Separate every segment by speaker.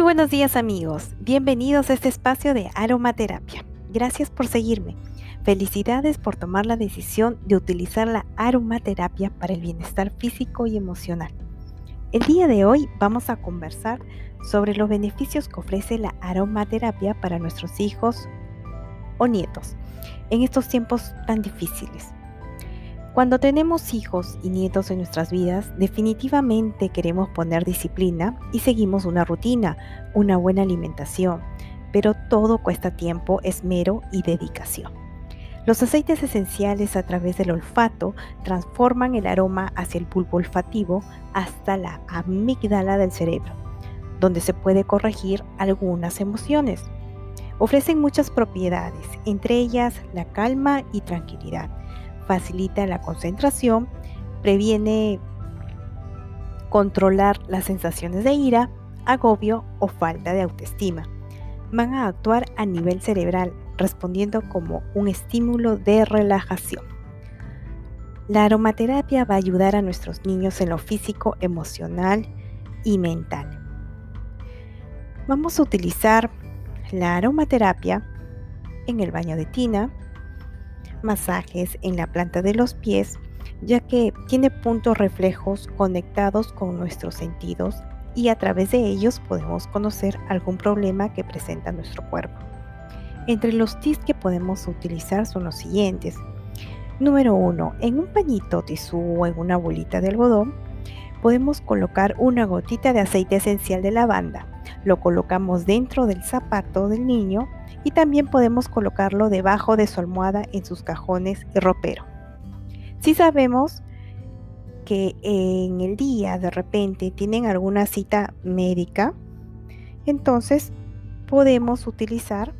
Speaker 1: buenos días amigos, bienvenidos a este espacio de aromaterapia. Gracias por seguirme. Felicidades por tomar la decisión de utilizar la aromaterapia para el bienestar físico y emocional. El día de hoy vamos a conversar sobre los beneficios que ofrece la aromaterapia para nuestros hijos o nietos en estos tiempos tan difíciles. Cuando tenemos hijos y nietos en nuestras vidas, definitivamente queremos poner disciplina y seguimos una rutina, una buena alimentación, pero todo cuesta tiempo, esmero y dedicación. Los aceites esenciales a través del olfato transforman el aroma hacia el bulbo olfativo hasta la amígdala del cerebro, donde se puede corregir algunas emociones. Ofrecen muchas propiedades, entre ellas la calma y tranquilidad facilita la concentración, previene controlar las sensaciones de ira, agobio o falta de autoestima. Van a actuar a nivel cerebral, respondiendo como un estímulo de relajación. La aromaterapia va a ayudar a nuestros niños en lo físico, emocional y mental. Vamos a utilizar la aromaterapia en el baño de tina, masajes en la planta de los pies, ya que tiene puntos reflejos conectados con nuestros sentidos y a través de ellos podemos conocer algún problema que presenta nuestro cuerpo. Entre los tips que podemos utilizar son los siguientes. Número 1. En un pañito tisú o en una bolita de algodón, podemos colocar una gotita de aceite esencial de lavanda. Lo colocamos dentro del zapato del niño y también podemos colocarlo debajo de su almohada en sus cajones y ropero. Si sabemos que en el día de repente tienen alguna cita médica, entonces podemos utilizar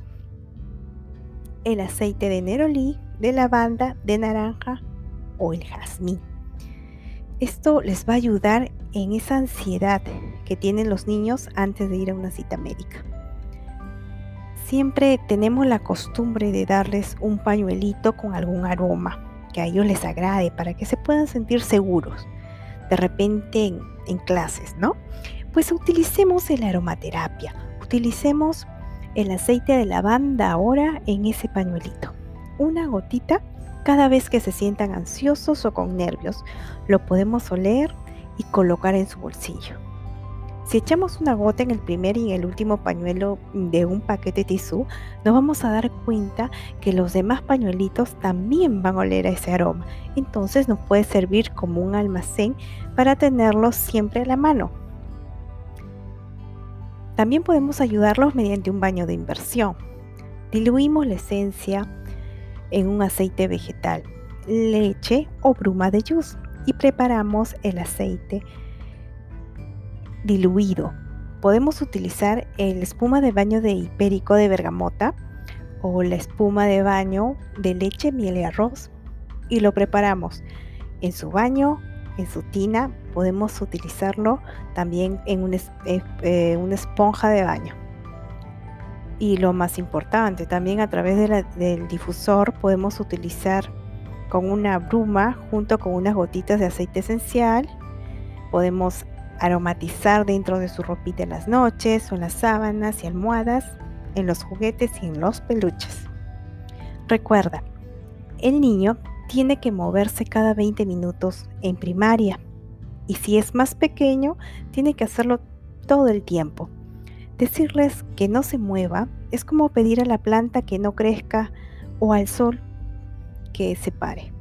Speaker 1: el aceite de nerolí, de lavanda, de naranja o el jazmín. Esto les va a ayudar en esa ansiedad que tienen los niños antes de ir a una cita médica. Siempre tenemos la costumbre de darles un pañuelito con algún aroma que a ellos les agrade para que se puedan sentir seguros de repente en, clases, ¿no? Pues utilicemos la aromaterapia, utilicemos el aceite de lavanda ahora en ese pañuelito. Una gotita cada vez que se sientan ansiosos o con nervios. Lo podemos oler y colocar en su bolsillo. Si echamos una gota en el primer y en el último pañuelo de un paquete tisú, nos vamos a dar cuenta que los demás pañuelitos también van a oler a ese aroma. Entonces nos puede servir como un almacén para tenerlos siempre a la mano. También podemos ayudarlos mediante un baño de inversión. Diluimos la esencia en un aceite vegetal, leche o bruma de yus y preparamos el aceite diluido. Podemos utilizar el espuma de baño de hipérico de bergamota o la espuma de baño de leche, miel y arroz y lo preparamos en su baño, en su tina. Podemos utilizarlo también en eh, eh, una, esponja de baño. Y lo más importante, también a través del difusor podemos utilizar con una bruma junto con unas gotitas de aceite esencial. Podemos aromatizar dentro de su ropita en las noches o en las sábanas y almohadas, en los juguetes y en los peluches. Recuerda, el niño tiene que moverse cada 20 minutos en primaria y si es más pequeño, tiene que hacerlo todo el tiempo. Decirles que no se mueva es como pedir a la planta que no crezca o al sol que se pare.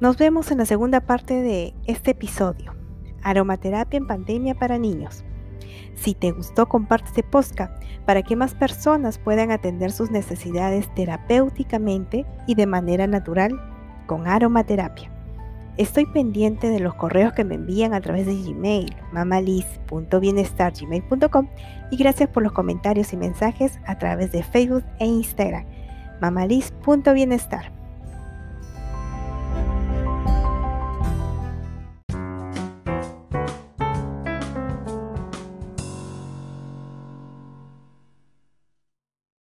Speaker 1: Nos vemos en la segunda parte de este episodio. Aromaterapia en pandemia para niños. Si te gustó, comparte este podcast para que más personas puedan atender sus necesidades terapéuticamente y de manera natural con aromaterapia. Estoy pendiente de los correos que me envían a través de Gmail, mamaliz.bienestargmail.com y gracias por los comentarios y mensajes a través de Facebook e Instagram, mamaliz.bienestar.